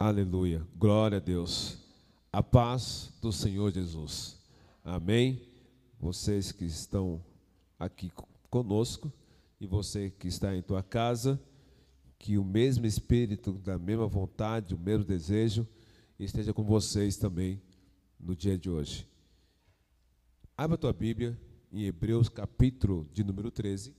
Aleluia. Glória a Deus. A paz do Senhor Jesus. Amém. Vocês que estão aqui conosco e você que está em tua casa, que o mesmo espírito, da mesma vontade, o mesmo desejo esteja com vocês também no dia de hoje. Abra tua Bíblia em Hebreus capítulo de número 13.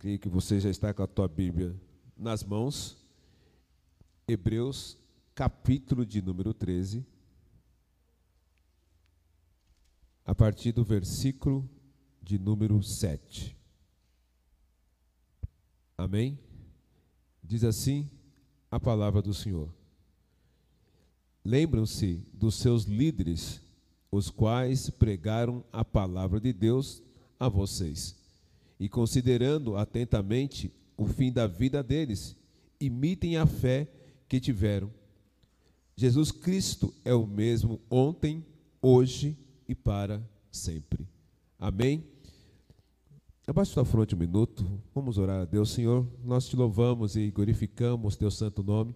Creio que você já está com a tua Bíblia nas mãos. Hebreus, capítulo de número 13. A partir do versículo de número 7. Amém? Diz assim a palavra do Senhor. Lembram-se dos seus líderes, os quais pregaram a palavra de Deus a vocês e considerando atentamente o fim da vida deles, imitem a fé que tiveram. Jesus Cristo é o mesmo ontem, hoje e para sempre. Amém? Abaixe sua fronte um minuto, vamos orar a Deus. Senhor, nós te louvamos e glorificamos teu santo nome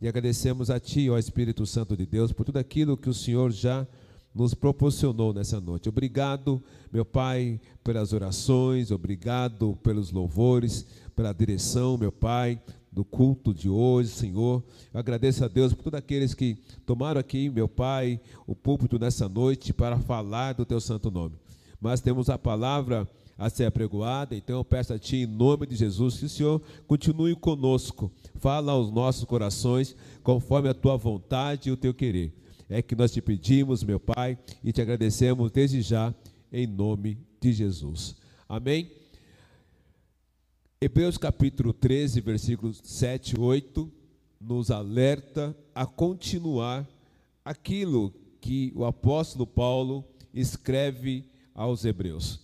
e agradecemos a Ti, ó Espírito Santo de Deus, por tudo aquilo que o Senhor já nos proporcionou nessa noite. Obrigado, meu Pai, pelas orações, obrigado pelos louvores, pela direção, meu Pai, do culto de hoje, Senhor. Eu agradeço a Deus por todos aqueles que tomaram aqui, meu Pai, o púlpito nessa noite para falar do Teu santo nome. Mas temos a palavra a ser apregoada, então eu peço a Ti, em nome de Jesus, que o Senhor continue conosco, fala aos nossos corações, conforme a Tua vontade e o Teu querer é que nós te pedimos, meu Pai, e te agradecemos desde já, em nome de Jesus. Amém? Hebreus capítulo 13, versículos 7 e 8, nos alerta a continuar aquilo que o apóstolo Paulo escreve aos Hebreus.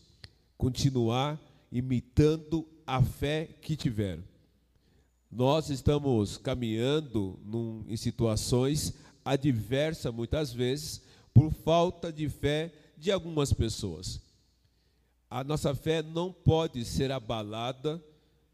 Continuar imitando a fé que tiveram. Nós estamos caminhando num, em situações adversa muitas vezes por falta de fé de algumas pessoas. A nossa fé não pode ser abalada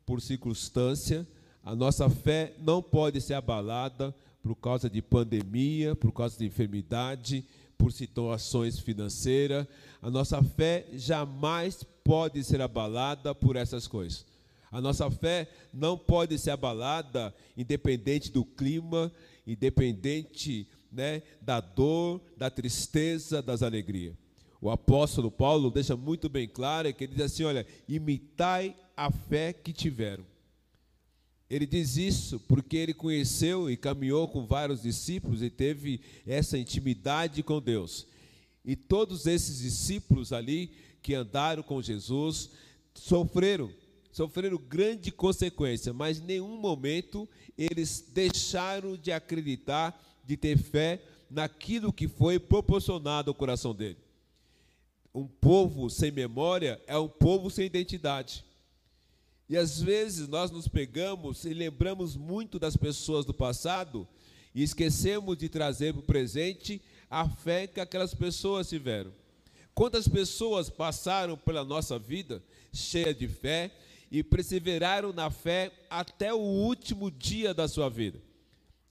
por circunstância, a nossa fé não pode ser abalada por causa de pandemia, por causa de enfermidade, por situações financeiras. A nossa fé jamais pode ser abalada por essas coisas. A nossa fé não pode ser abalada independente do clima, independente né, da dor, da tristeza, das alegrias. O apóstolo Paulo deixa muito bem claro que ele diz assim: olha, imitai a fé que tiveram. Ele diz isso porque ele conheceu e caminhou com vários discípulos e teve essa intimidade com Deus. E todos esses discípulos ali que andaram com Jesus sofreram, sofreram grande consequência, mas em nenhum momento eles deixaram de acreditar, de ter fé naquilo que foi proporcionado ao coração dele. Um povo sem memória é um povo sem identidade. E às vezes nós nos pegamos e lembramos muito das pessoas do passado e esquecemos de trazer para o presente a fé que aquelas pessoas tiveram. Quantas pessoas passaram pela nossa vida cheia de fé e perseveraram na fé até o último dia da sua vida.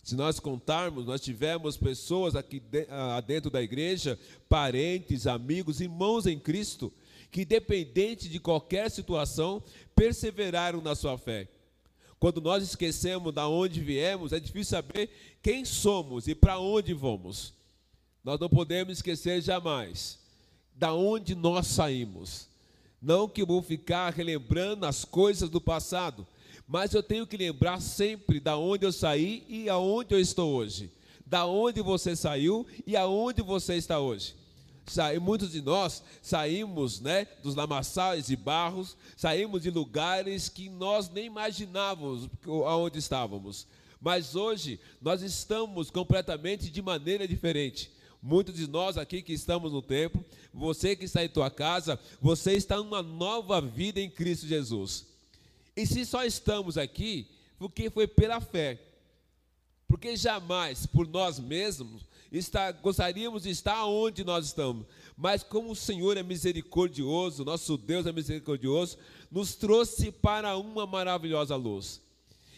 Se nós contarmos, nós tivemos pessoas aqui ah, dentro da igreja, parentes, amigos, irmãos em Cristo, que, independente de qualquer situação, perseveraram na sua fé. Quando nós esquecemos de onde viemos, é difícil saber quem somos e para onde vamos. Nós não podemos esquecer jamais da onde nós saímos. Não que vou ficar relembrando as coisas do passado, mas eu tenho que lembrar sempre da onde eu saí e aonde eu estou hoje. Da onde você saiu e aonde você está hoje. Muitos de nós saímos né, dos lamaçais e barros, saímos de lugares que nós nem imaginávamos aonde estávamos. Mas hoje nós estamos completamente de maneira diferente. Muitos de nós aqui que estamos no templo, você que está em tua casa, você está numa nova vida em Cristo Jesus. E se só estamos aqui, porque foi pela fé. porque jamais por nós mesmos está, gostaríamos de estar onde nós estamos, mas como o Senhor é misericordioso, nosso Deus é misericordioso, nos trouxe para uma maravilhosa luz.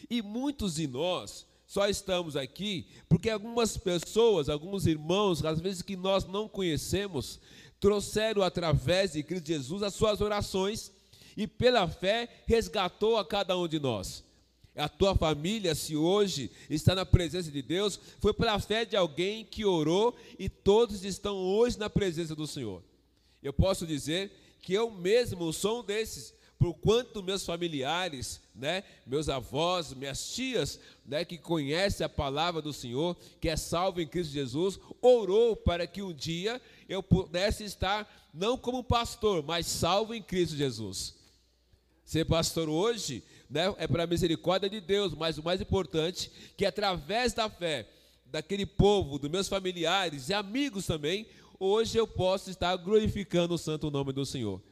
E muitos de nós só estamos aqui porque algumas pessoas, alguns irmãos, às vezes que nós não conhecemos, trouxeram através de Cristo Jesus as suas orações e pela fé resgatou a cada um de nós. A tua família, se hoje está na presença de Deus, foi pela fé de alguém que orou e todos estão hoje na presença do Senhor. Eu posso dizer que eu mesmo sou um desses, por quanto meus familiares, né, meus avós, minhas tias, né, que conhecem a palavra do Senhor, que é salvo em Cristo Jesus, orou para que um dia eu pudesse estar não como pastor, mas salvo em Cristo Jesus. Ser pastor hoje né, é para a misericórdia de Deus, mas o mais importante, que através da fé daquele povo, dos meus familiares e amigos também, hoje eu posso estar glorificando o santo nome do Senhor.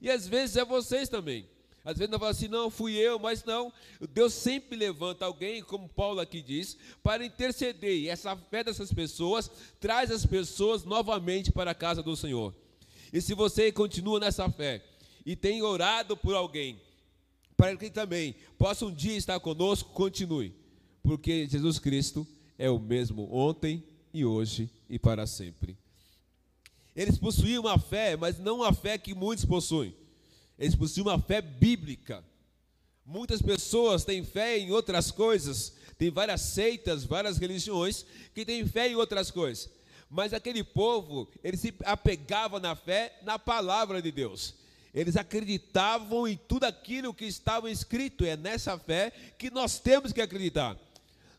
E às vezes é vocês também. Às vezes não fala assim, não, fui eu, mas não. Deus sempre levanta alguém, como Paulo aqui diz, para interceder. E essa fé dessas pessoas traz as pessoas novamente para a casa do Senhor. E se você continua nessa fé e tem orado por alguém, para que também possa um dia estar conosco, continue, porque Jesus Cristo é o mesmo ontem e hoje e para sempre. Eles possuíam uma fé, mas não a fé que muitos possuem. Eles possuíam uma fé bíblica. Muitas pessoas têm fé em outras coisas, tem várias seitas, várias religiões que têm fé em outras coisas. Mas aquele povo, ele se apegava na fé na palavra de Deus. Eles acreditavam em tudo aquilo que estava escrito. É nessa fé que nós temos que acreditar.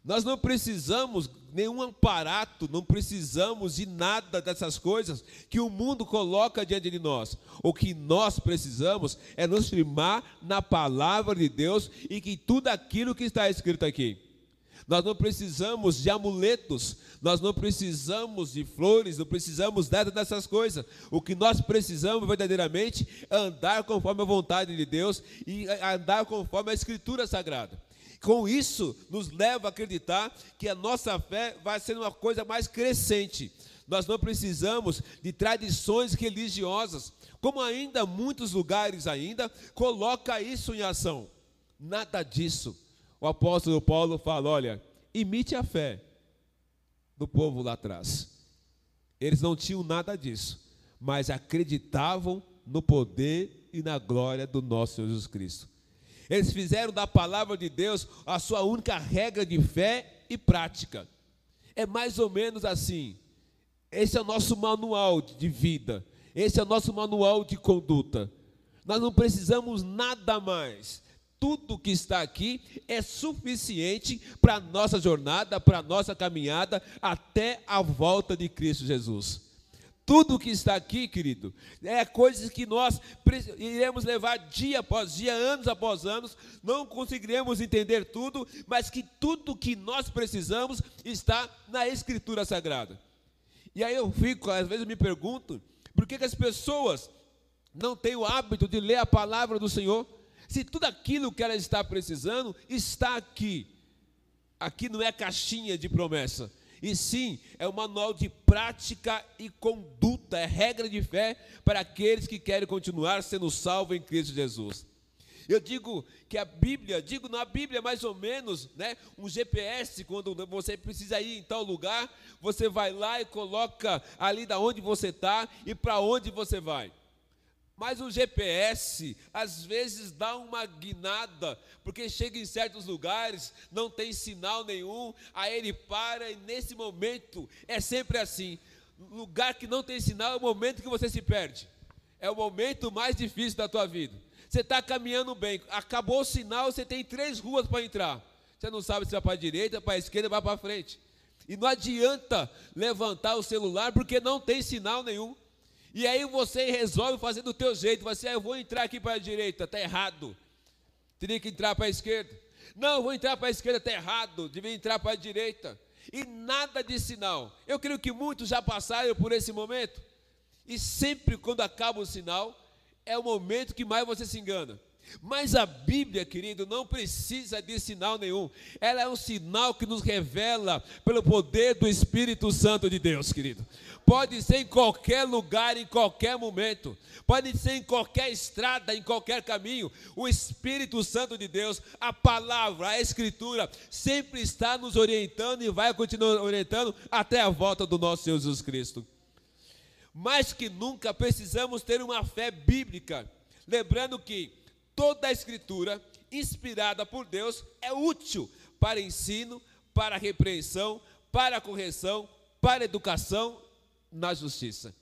Nós não precisamos nenhum aparato, não precisamos de nada dessas coisas que o mundo coloca diante de nós. O que nós precisamos é nos firmar na palavra de Deus e que tudo aquilo que está escrito aqui. Nós não precisamos de amuletos, nós não precisamos de flores, não precisamos nada dessas coisas. O que nós precisamos verdadeiramente é andar conforme a vontade de Deus e andar conforme a Escritura Sagrada. Com isso, nos leva a acreditar que a nossa fé vai ser uma coisa mais crescente. Nós não precisamos de tradições religiosas, como ainda muitos lugares ainda coloca isso em ação. Nada disso o apóstolo Paulo fala: olha, imite a fé do povo lá atrás. Eles não tinham nada disso, mas acreditavam no poder e na glória do nosso Jesus Cristo. Eles fizeram da palavra de Deus a sua única regra de fé e prática. É mais ou menos assim. Esse é o nosso manual de vida. Esse é o nosso manual de conduta. Nós não precisamos nada mais tudo que está aqui é suficiente para a nossa jornada, para a nossa caminhada até a volta de Cristo Jesus. Tudo que está aqui, querido, é coisas que nós iremos levar dia após dia, anos após anos, não conseguiremos entender tudo, mas que tudo que nós precisamos está na Escritura Sagrada. E aí eu fico, às vezes eu me pergunto, por que, que as pessoas não têm o hábito de ler a palavra do Senhor? Se tudo aquilo que ela está precisando está aqui, aqui não é caixinha de promessa, e sim é um manual de prática e conduta, é regra de fé para aqueles que querem continuar sendo salvos em Cristo Jesus. Eu digo que a Bíblia, digo na Bíblia mais ou menos, né, um GPS, quando você precisa ir em tal lugar, você vai lá e coloca ali da onde você está e para onde você vai. Mas o GPS às vezes dá uma guinada, porque chega em certos lugares, não tem sinal nenhum, aí ele para e nesse momento é sempre assim. Lugar que não tem sinal é o momento que você se perde. É o momento mais difícil da tua vida. Você está caminhando bem, acabou o sinal, você tem três ruas para entrar. Você não sabe se vai para a direita, para a esquerda, vai para frente. E não adianta levantar o celular porque não tem sinal nenhum. E aí você resolve fazer do teu jeito. Você, ah, eu vou entrar aqui para a direita, está errado. Teria que entrar para a esquerda. Não, eu vou entrar para a esquerda, está errado. Devia entrar para a direita. E nada de sinal. Eu creio que muitos já passaram por esse momento. E sempre quando acaba o sinal, é o momento que mais você se engana. Mas a Bíblia, querido, não precisa de sinal nenhum. Ela é um sinal que nos revela pelo poder do Espírito Santo de Deus, querido. Pode ser em qualquer lugar, em qualquer momento. Pode ser em qualquer estrada, em qualquer caminho. O Espírito Santo de Deus, a palavra, a Escritura, sempre está nos orientando e vai continuar orientando até a volta do nosso Senhor Jesus Cristo. Mais que nunca precisamos ter uma fé bíblica. Lembrando que toda a escritura inspirada por Deus é útil para ensino, para repreensão, para correção, para educação na justiça.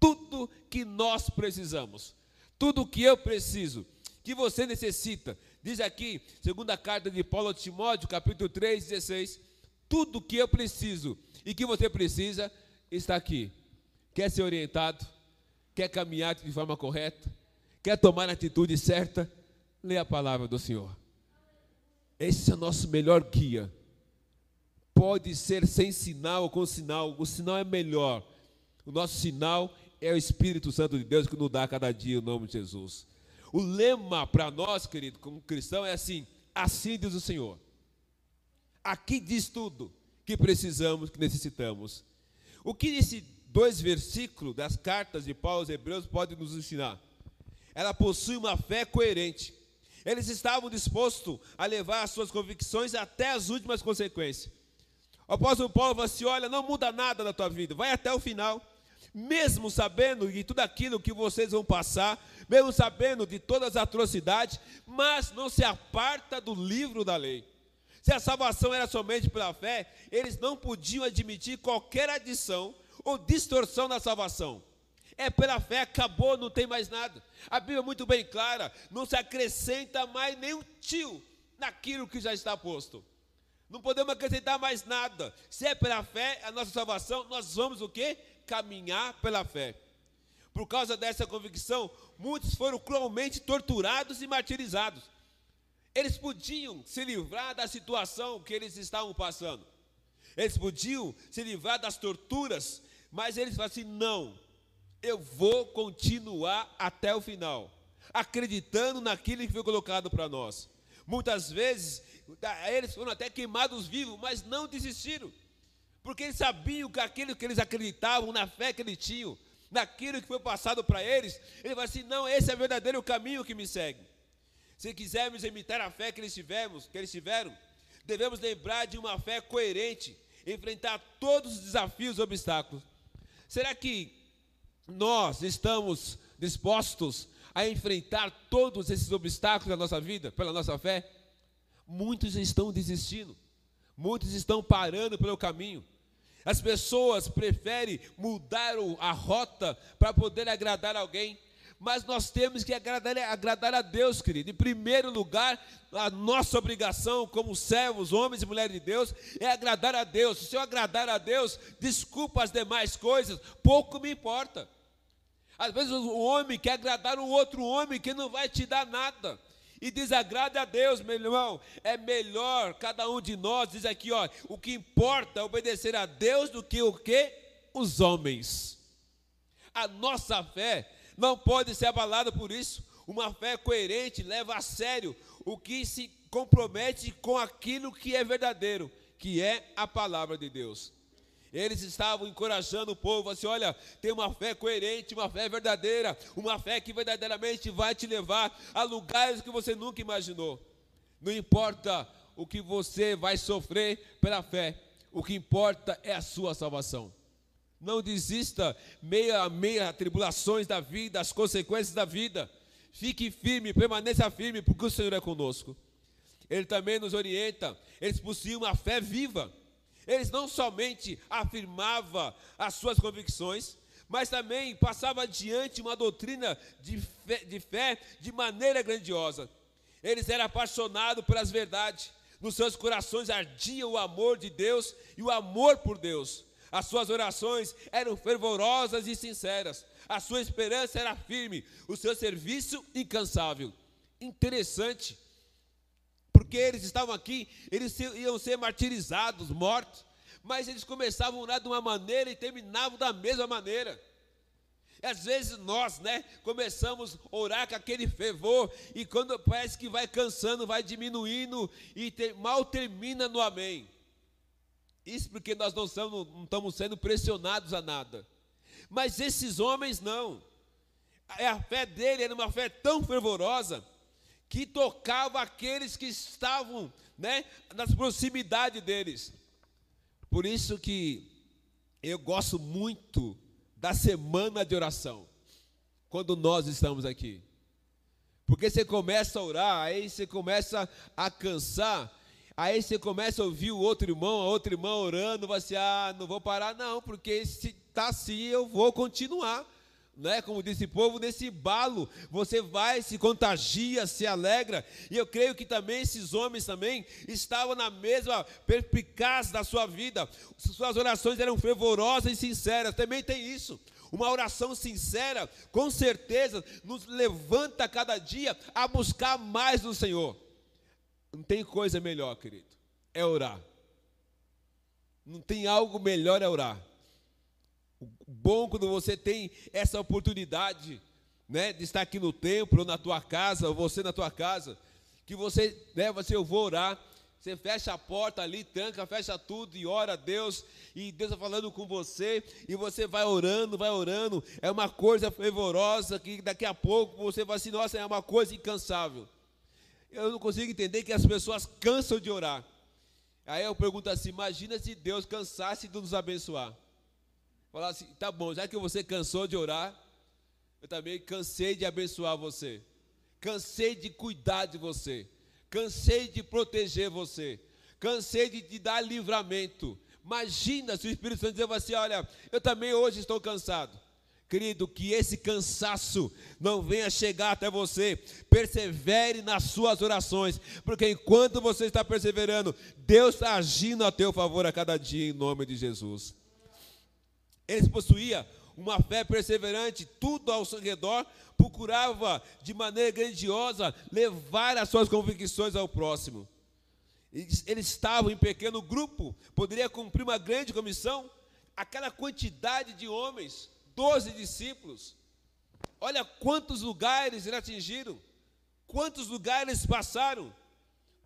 Tudo que nós precisamos, tudo que eu preciso, que você necessita, diz aqui, segunda carta de Paulo a Timóteo, capítulo 3, 16, tudo que eu preciso e que você precisa está aqui. Quer ser orientado? Quer caminhar de forma correta? Quer tomar a atitude certa? Lê a palavra do Senhor. Esse é o nosso melhor guia. Pode ser sem sinal ou com sinal, o sinal é melhor. O nosso sinal é o Espírito Santo de Deus que nos dá a cada dia o nome de Jesus. O lema para nós, querido, como cristão, é assim: assim diz o Senhor. Aqui diz tudo que precisamos, que necessitamos. O que esses dois versículos das cartas de Paulo aos Hebreus podem nos ensinar? Ela possui uma fé coerente. Eles estavam dispostos a levar as suas convicções até as últimas consequências. O apóstolo Paulo falou assim: olha, não muda nada na tua vida, vai até o final. Mesmo sabendo de tudo aquilo que vocês vão passar, mesmo sabendo de todas as atrocidades, mas não se aparta do livro da lei. Se a salvação era somente pela fé, eles não podiam admitir qualquer adição ou distorção na salvação. É pela fé, acabou, não tem mais nada. A Bíblia é muito bem clara, não se acrescenta mais nem um tio naquilo que já está posto. Não podemos acrescentar mais nada. Se é pela fé, a nossa salvação, nós vamos o quê? Caminhar pela fé. Por causa dessa convicção, muitos foram cruelmente torturados e martirizados. Eles podiam se livrar da situação que eles estavam passando. Eles podiam se livrar das torturas, mas eles falaram assim: não, eu vou continuar até o final, acreditando naquilo que foi colocado para nós. Muitas vezes, eles foram até queimados vivos, mas não desistiram, porque eles sabiam que aquilo que eles acreditavam, na fé que eles tinham, naquilo que foi passado para eles, ele vai assim: não, esse é o verdadeiro caminho que me segue. Se quisermos imitar a fé que eles tivemos, que eles tiveram, devemos lembrar de uma fé coerente, enfrentar todos os desafios e obstáculos. Será que nós estamos dispostos a enfrentar todos esses obstáculos da nossa vida, pela nossa fé? Muitos estão desistindo, muitos estão parando pelo caminho. As pessoas preferem mudar a rota para poder agradar alguém, mas nós temos que agradar, agradar a Deus, querido. Em primeiro lugar, a nossa obrigação como servos, homens e mulheres de Deus, é agradar a Deus. Se eu agradar a Deus, desculpa as demais coisas, pouco me importa. Às vezes o homem quer agradar um outro homem que não vai te dar nada. E desagrada a Deus, meu irmão. É melhor cada um de nós, diz aqui, ó, o que importa é obedecer a Deus do que o que? Os homens. A nossa fé não pode ser abalada por isso. Uma fé coerente leva a sério o que se compromete com aquilo que é verdadeiro, que é a palavra de Deus. Eles estavam encorajando o povo, assim: olha, tem uma fé coerente, uma fé verdadeira, uma fé que verdadeiramente vai te levar a lugares que você nunca imaginou. Não importa o que você vai sofrer pela fé, o que importa é a sua salvação. Não desista meia a meia tribulações da vida, as consequências da vida. Fique firme, permaneça firme, porque o Senhor é conosco. Ele também nos orienta, eles possuíam uma fé viva. Eles não somente afirmavam as suas convicções, mas também passavam adiante uma doutrina de fé, de fé de maneira grandiosa. Eles eram apaixonados pelas verdades. Nos seus corações ardia o amor de Deus e o amor por Deus. As suas orações eram fervorosas e sinceras. A sua esperança era firme, o seu serviço incansável. Interessante porque eles estavam aqui, eles iam ser martirizados, mortos, mas eles começavam orar de uma maneira e terminavam da mesma maneira. E às vezes nós, né, começamos a orar com aquele fervor e quando parece que vai cansando, vai diminuindo e mal termina no amém. Isso porque nós não, somos, não estamos sendo pressionados a nada. Mas esses homens não. A fé dele era uma fé tão fervorosa que tocava aqueles que estavam, né, nas proximidades deles. Por isso que eu gosto muito da semana de oração, quando nós estamos aqui. Porque você começa a orar, aí você começa a cansar, aí você começa a ouvir o outro irmão, a outra irmã orando, você, ah, não vou parar, não, porque se está assim, eu vou continuar né? Como disse o povo, nesse balo, você vai, se contagia, se alegra. E eu creio que também esses homens também estavam na mesma perspicaz da sua vida. Suas orações eram fervorosas e sinceras. Também tem isso. Uma oração sincera, com certeza, nos levanta cada dia a buscar mais do Senhor. Não tem coisa melhor, querido, é orar. Não tem algo melhor é orar. Bom quando você tem essa oportunidade, né, de estar aqui no templo, ou na tua casa, ou você na tua casa, que você, né, você eu vou orar, você fecha a porta ali, tranca, fecha tudo e ora a Deus, e Deus está falando com você, e você vai orando, vai orando, é uma coisa fervorosa que daqui a pouco você vai assim, nossa, é uma coisa incansável. Eu não consigo entender que as pessoas cansam de orar. Aí eu pergunto assim: imagina se Deus cansasse de nos abençoar. Falar assim, tá bom, já que você cansou de orar, eu também cansei de abençoar você. Cansei de cuidar de você. Cansei de proteger você. Cansei de te dar livramento. Imagina se o Espírito Santo dizer assim: olha, eu também hoje estou cansado. Querido, que esse cansaço não venha chegar até você. Persevere nas suas orações, porque enquanto você está perseverando, Deus está agindo a teu favor a cada dia, em nome de Jesus. Eles possuíam uma fé perseverante, tudo ao seu redor procurava de maneira grandiosa levar as suas convicções ao próximo. Eles, eles estavam em pequeno grupo, poderia cumprir uma grande comissão. Aquela quantidade de homens, doze discípulos. Olha quantos lugares eles atingiram, quantos lugares passaram.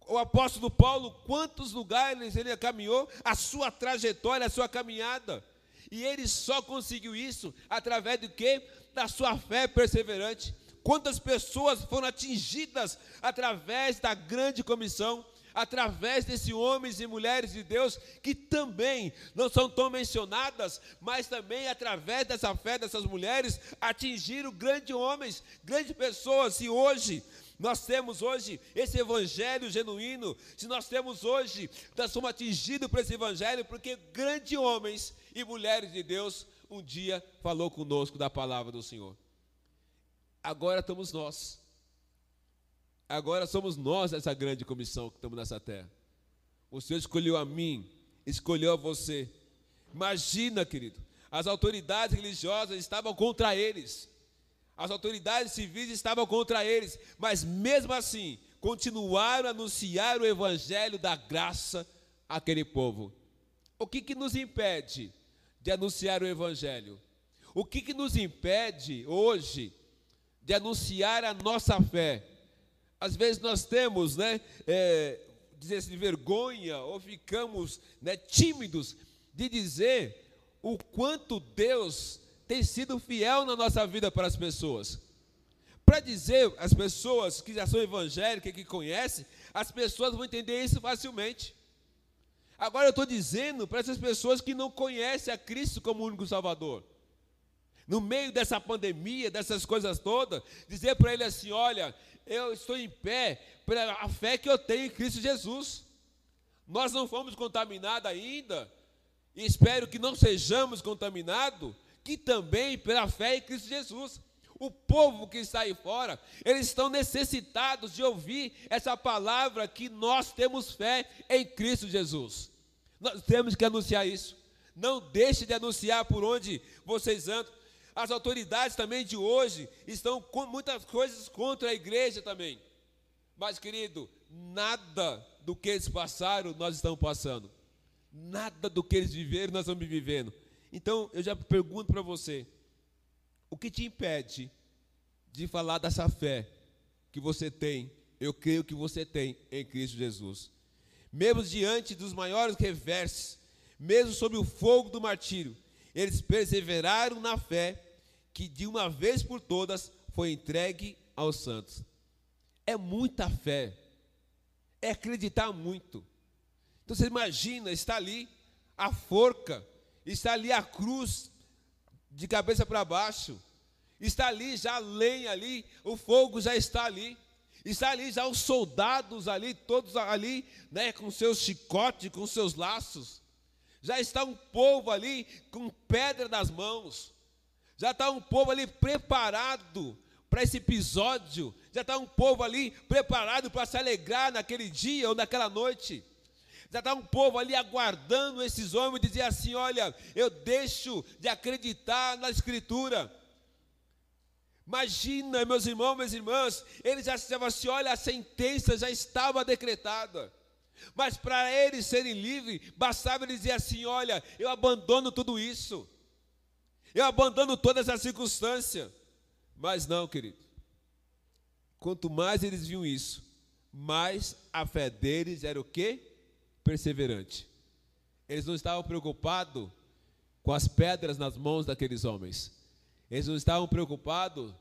O apóstolo Paulo, quantos lugares ele caminhou, a sua trajetória, a sua caminhada. E ele só conseguiu isso através do que? Da sua fé perseverante. Quantas pessoas foram atingidas através da grande comissão, através desses homens e mulheres de Deus que também não são tão mencionadas, mas também através dessa fé dessas mulheres atingiram grandes homens, grandes pessoas. E hoje nós temos hoje esse evangelho genuíno, se nós temos hoje, nós somos atingidos por esse evangelho, porque grandes homens e mulheres de Deus um dia falou conosco da palavra do Senhor. Agora estamos nós. Agora somos nós essa grande comissão que estamos nessa terra. O Senhor escolheu a mim, escolheu a você. Imagina, querido, as autoridades religiosas estavam contra eles. As autoridades civis estavam contra eles, mas mesmo assim, continuaram a anunciar o evangelho da graça àquele povo. O que, que nos impede de anunciar o evangelho? O que, que nos impede hoje de anunciar a nossa fé? Às vezes nós temos, né, é, dizer assim, vergonha ou ficamos né, tímidos de dizer o quanto Deus tem sido fiel na nossa vida para as pessoas. Para dizer às pessoas que já são evangélicas, que conhecem, as pessoas vão entender isso facilmente. Agora eu estou dizendo para essas pessoas que não conhecem a Cristo como único Salvador. No meio dessa pandemia, dessas coisas todas, dizer para ele assim: olha, eu estou em pé pela fé que eu tenho em Cristo Jesus. Nós não fomos contaminados ainda, e espero que não sejamos contaminados, que também pela fé em Cristo Jesus. O povo que está aí fora, eles estão necessitados de ouvir essa palavra que nós temos fé em Cristo Jesus. Nós temos que anunciar isso. Não deixe de anunciar por onde vocês andam. As autoridades também de hoje estão com muitas coisas contra a igreja também. Mas, querido, nada do que eles passaram, nós estamos passando. Nada do que eles viveram, nós estamos vivendo. Então, eu já pergunto para você: o que te impede de falar dessa fé que você tem, eu creio que você tem em Cristo Jesus? Mesmo diante dos maiores reversos, mesmo sob o fogo do martírio, eles perseveraram na fé que de uma vez por todas foi entregue aos santos. É muita fé, é acreditar muito. Então você imagina, está ali a forca, está ali a cruz de cabeça para baixo, está ali já a lenha ali, o fogo já está ali, está ali já os soldados ali, todos ali, né, com seus chicotes, com seus laços, já está um povo ali com pedra nas mãos, já está um povo ali preparado para esse episódio, já está um povo ali preparado para se alegrar naquele dia ou naquela noite. Já está um povo ali aguardando esses homens dizer assim: olha, eu deixo de acreditar na Escritura. Imagina, meus irmãos, minhas irmãs, eles já estavam assim: olha, a sentença já estava decretada. Mas para eles serem livres, bastava eles dizer assim: olha, eu abandono tudo isso, eu abandono todas as circunstâncias. Mas não, querido. Quanto mais eles viam isso, mais a fé deles era o quê? Perseverante. Eles não estavam preocupados com as pedras nas mãos daqueles homens. Eles não estavam preocupados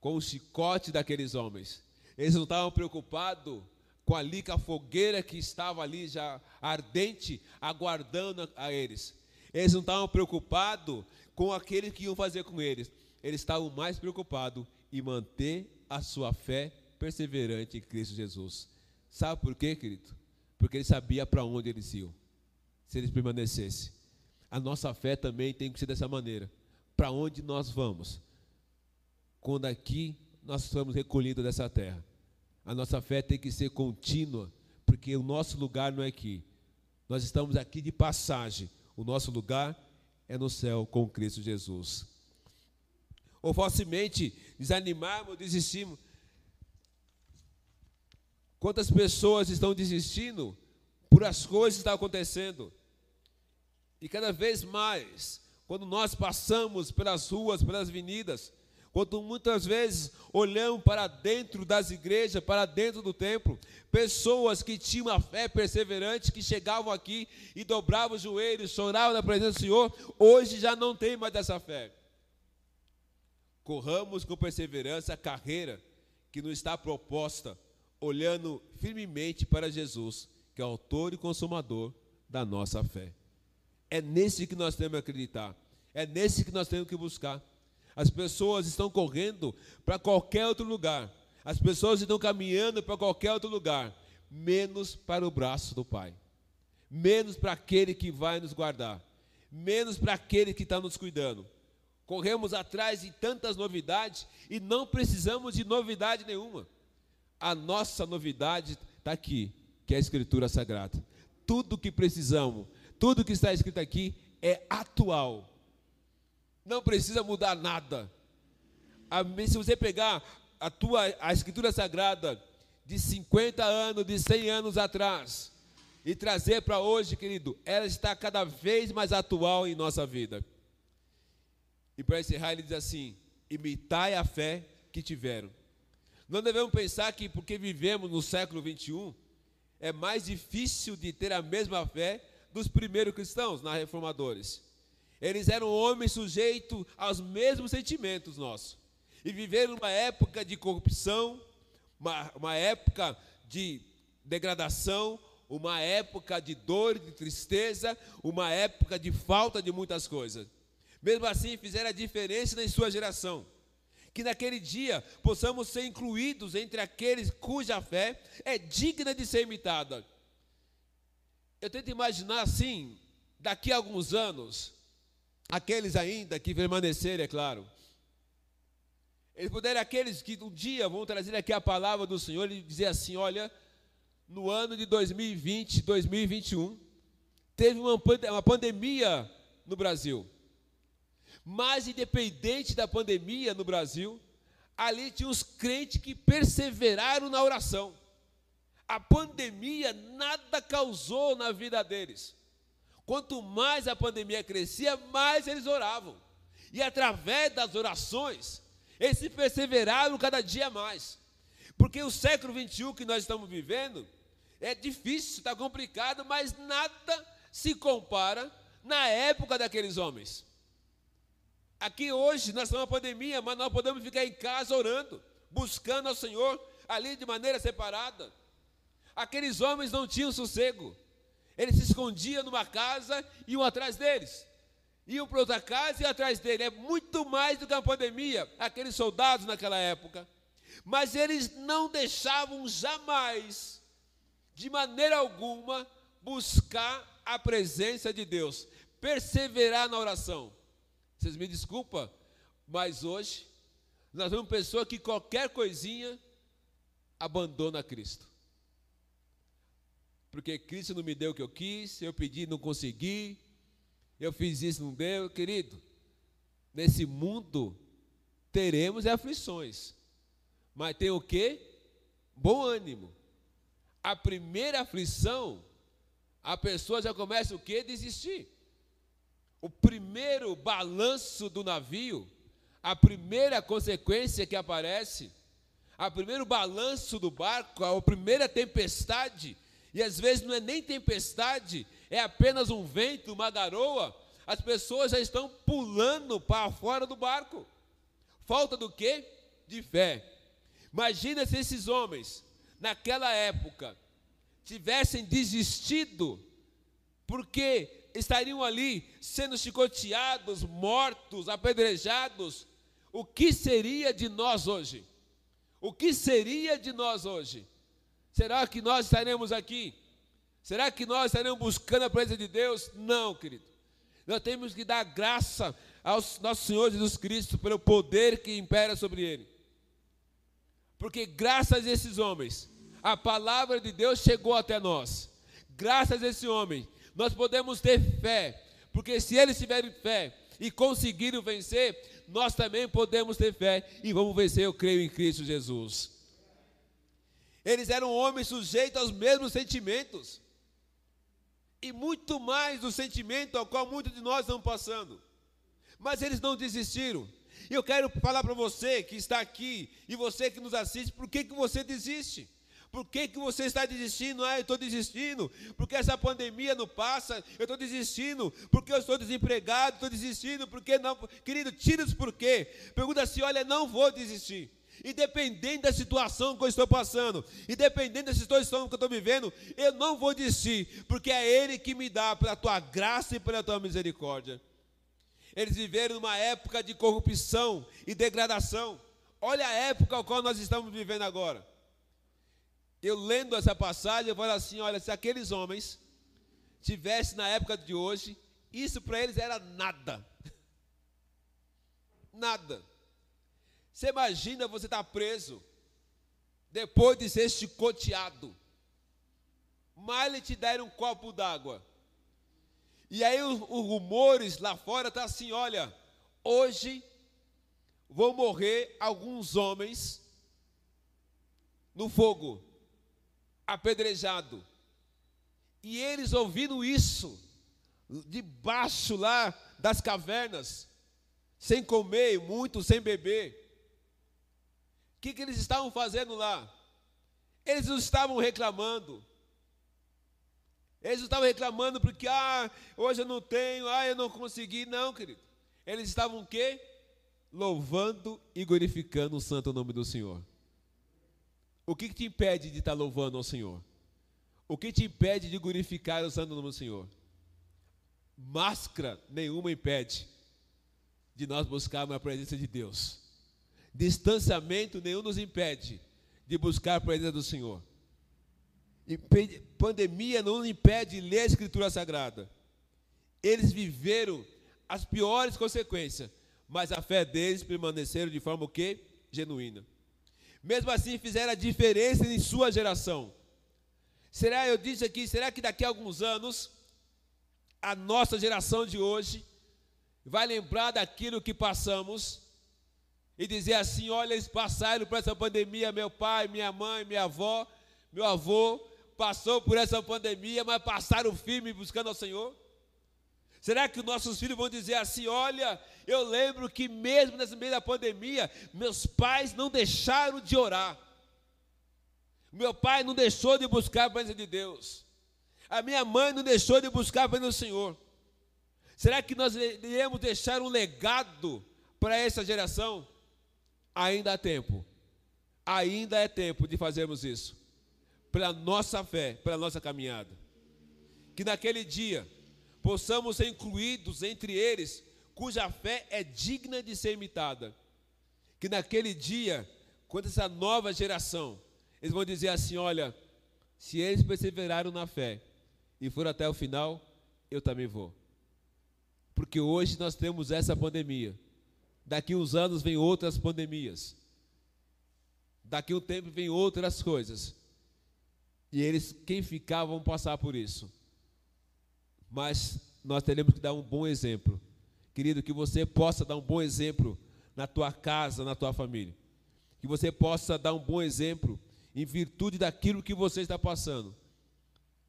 com o chicote daqueles homens. Eles não estavam preocupados com a lica fogueira que estava ali já ardente, aguardando a eles. Eles não estavam preocupados com aquele que iam fazer com eles. Eles estavam mais preocupados em manter a sua fé perseverante em Cristo Jesus. Sabe por quê, querido? Porque ele sabia para onde eles iam, se eles permanecessem. A nossa fé também tem que ser dessa maneira. Para onde nós vamos? Quando aqui nós somos recolhidos dessa terra. A nossa fé tem que ser contínua, porque o nosso lugar não é aqui. Nós estamos aqui de passagem. O nosso lugar é no céu com Cristo Jesus. Ou facilmente desanimarmos, desistimos. Quantas pessoas estão desistindo por as coisas que estão acontecendo? E cada vez mais, quando nós passamos pelas ruas, pelas avenidas, quando muitas vezes olhamos para dentro das igrejas, para dentro do templo, pessoas que tinham a fé perseverante, que chegavam aqui e dobravam os joelhos, choravam na presença do Senhor, hoje já não tem mais essa fé. Corramos com perseverança a carreira que nos está proposta olhando firmemente para Jesus, que é o autor e consumador da nossa fé. É nesse que nós temos que acreditar. É nesse que nós temos que buscar. As pessoas estão correndo para qualquer outro lugar. As pessoas estão caminhando para qualquer outro lugar, menos para o braço do Pai. Menos para aquele que vai nos guardar. Menos para aquele que está nos cuidando. Corremos atrás de tantas novidades e não precisamos de novidade nenhuma. A nossa novidade está aqui, que é a Escritura Sagrada. Tudo que precisamos, tudo que está escrito aqui é atual. Não precisa mudar nada. Se você pegar a tua a Escritura Sagrada de 50 anos, de 100 anos atrás e trazer para hoje, querido, ela está cada vez mais atual em nossa vida. E para encerrar, ele diz assim: imitai a fé que tiveram. Não devemos pensar que porque vivemos no século 21 é mais difícil de ter a mesma fé dos primeiros cristãos, na reformadores. Eles eram homens sujeitos aos mesmos sentimentos nossos. E viveram uma época de corrupção, uma, uma época de degradação, uma época de dor, de tristeza, uma época de falta de muitas coisas. Mesmo assim, fizeram a diferença em sua geração que naquele dia possamos ser incluídos entre aqueles cuja fé é digna de ser imitada. Eu tento imaginar assim, daqui a alguns anos, aqueles ainda que permanecerem, é claro. Eles puderem, aqueles que um dia vão trazer aqui a palavra do Senhor e dizer assim: olha, no ano de 2020, 2021, teve uma, pandemia no Brasil. Mas, independente da pandemia no Brasil, ali tinha os crentes que perseveraram na oração. A pandemia nada causou na vida deles. Quanto mais a pandemia crescia, mais eles oravam. E através das orações, eles se perseveraram cada dia mais. Porque o século 21 que nós estamos vivendo é difícil, está complicado, mas nada se compara na época daqueles homens. Aqui hoje nós estamos na pandemia, mas nós podemos ficar em casa orando, buscando ao Senhor ali de maneira separada. Aqueles homens não tinham sossego. Eles se escondiam numa casa e iam atrás deles. Iam para outra casa e atrás dele. É muito mais do que a pandemia, aqueles soldados naquela época. Mas eles não deixavam jamais, de maneira alguma, buscar a presença de Deus, perseverar na oração. Vocês me desculpam, mas hoje nós vemos pessoa que qualquer coisinha abandona Cristo. Porque Cristo não me deu o que eu quis, eu pedi não consegui, eu fiz isso não deu, querido. Nesse mundo teremos aflições. Mas tem o que? Bom ânimo. A primeira aflição, a pessoa já começa o que? Desistir. O primeiro balanço do navio, a primeira consequência que aparece, a primeiro balanço do barco, a primeira tempestade, e às vezes não é nem tempestade, é apenas um vento, uma garoa, as pessoas já estão pulando para fora do barco. Falta do quê? De fé. Imagina se esses homens, naquela época, tivessem desistido, porque estariam ali sendo chicoteados, mortos, apedrejados. O que seria de nós hoje? O que seria de nós hoje? Será que nós estaremos aqui? Será que nós estaremos buscando a presença de Deus? Não, querido. Nós temos que dar graça ao nosso Senhor Jesus Cristo pelo poder que impera sobre ele. Porque graças a esses homens, a palavra de Deus chegou até nós. Graças a esse homem, nós podemos ter fé, porque se eles tiverem fé e conseguirem vencer, nós também podemos ter fé e vamos vencer, eu creio em Cristo Jesus. Eles eram homens sujeitos aos mesmos sentimentos, e muito mais do sentimento ao qual muitos de nós estão passando, mas eles não desistiram. E eu quero falar para você que está aqui e você que nos assiste, por que, que você desiste? Por que, que você está desistindo? Ah, eu estou desistindo, porque essa pandemia não passa, eu estou desistindo, porque eu estou desempregado, estou desistindo, porque não. Querido, tira os porquê. Pergunta assim: olha, não vou desistir. Independente da situação que eu estou passando, independente da situação que eu estou vivendo, eu não vou desistir, porque é Ele que me dá pela tua graça e pela tua misericórdia. Eles viveram numa época de corrupção e degradação. Olha a época ao qual nós estamos vivendo agora. Eu lendo essa passagem, eu falo assim: olha, se aqueles homens tivessem na época de hoje, isso para eles era nada. Nada. Você imagina você estar tá preso, depois de ser chicoteado. Mas ele te deram um copo d'água. E aí os, os rumores lá fora tá assim: olha, hoje vão morrer alguns homens no fogo apedrejado. E eles ouvindo isso, debaixo lá das cavernas, sem comer, muito sem beber. O que, que eles estavam fazendo lá? Eles não estavam reclamando. Eles não estavam reclamando porque, ah, hoje eu não tenho, ah, eu não consegui. Não, querido. Eles estavam o quê? Louvando e glorificando o santo nome do Senhor. O que, que te impede de estar louvando ao Senhor? O que te impede de glorificar o santo nome do Senhor? Máscara nenhuma impede de nós buscarmos a presença de Deus. Distanciamento nenhum nos impede de buscar a presença do Senhor. Pandemia não impede de ler a Escritura Sagrada. Eles viveram as piores consequências, mas a fé deles permaneceram de forma o quê? Genuína. Mesmo assim, fizeram a diferença em sua geração. Será, eu disse aqui, será que daqui a alguns anos, a nossa geração de hoje vai lembrar daquilo que passamos e dizer assim: olha, eles passaram por essa pandemia, meu pai, minha mãe, minha avó, meu avô passou por essa pandemia, mas passaram firme buscando ao Senhor? Será que os nossos filhos vão dizer assim: olha, eu lembro que mesmo nesse meio da pandemia, meus pais não deixaram de orar. Meu pai não deixou de buscar a presença de Deus. A minha mãe não deixou de buscar a presença do Senhor. Será que nós iremos deixar um legado para essa geração? Ainda há tempo. Ainda é tempo de fazermos isso. Pela nossa fé, pela nossa caminhada. Que naquele dia possamos ser incluídos entre eles cuja fé é digna de ser imitada. Que naquele dia, quando essa nova geração, eles vão dizer assim: olha, se eles perseveraram na fé e foram até o final, eu também vou. Porque hoje nós temos essa pandemia. Daqui uns anos vem outras pandemias. Daqui um tempo vem outras coisas. E eles, quem ficar, vão passar por isso. Mas nós teremos que dar um bom exemplo. Querido, que você possa dar um bom exemplo na tua casa, na tua família. Que você possa dar um bom exemplo em virtude daquilo que você está passando.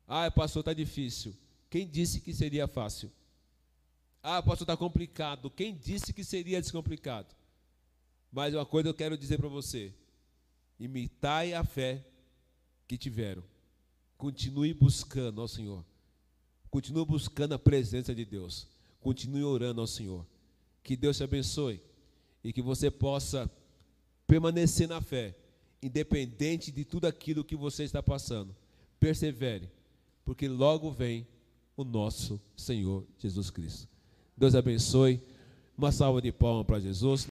Ah, pastor, está difícil. Quem disse que seria fácil? Ah, pastor, está complicado. Quem disse que seria descomplicado? Mas uma coisa eu quero dizer para você: imitai a fé que tiveram. Continue buscando ao Senhor. Continue buscando a presença de Deus. Continue orando ao Senhor. Que Deus te abençoe e que você possa permanecer na fé, independente de tudo aquilo que você está passando. Persevere, porque logo vem o nosso Senhor Jesus Cristo. Deus abençoe. Uma salva de palmas para Jesus.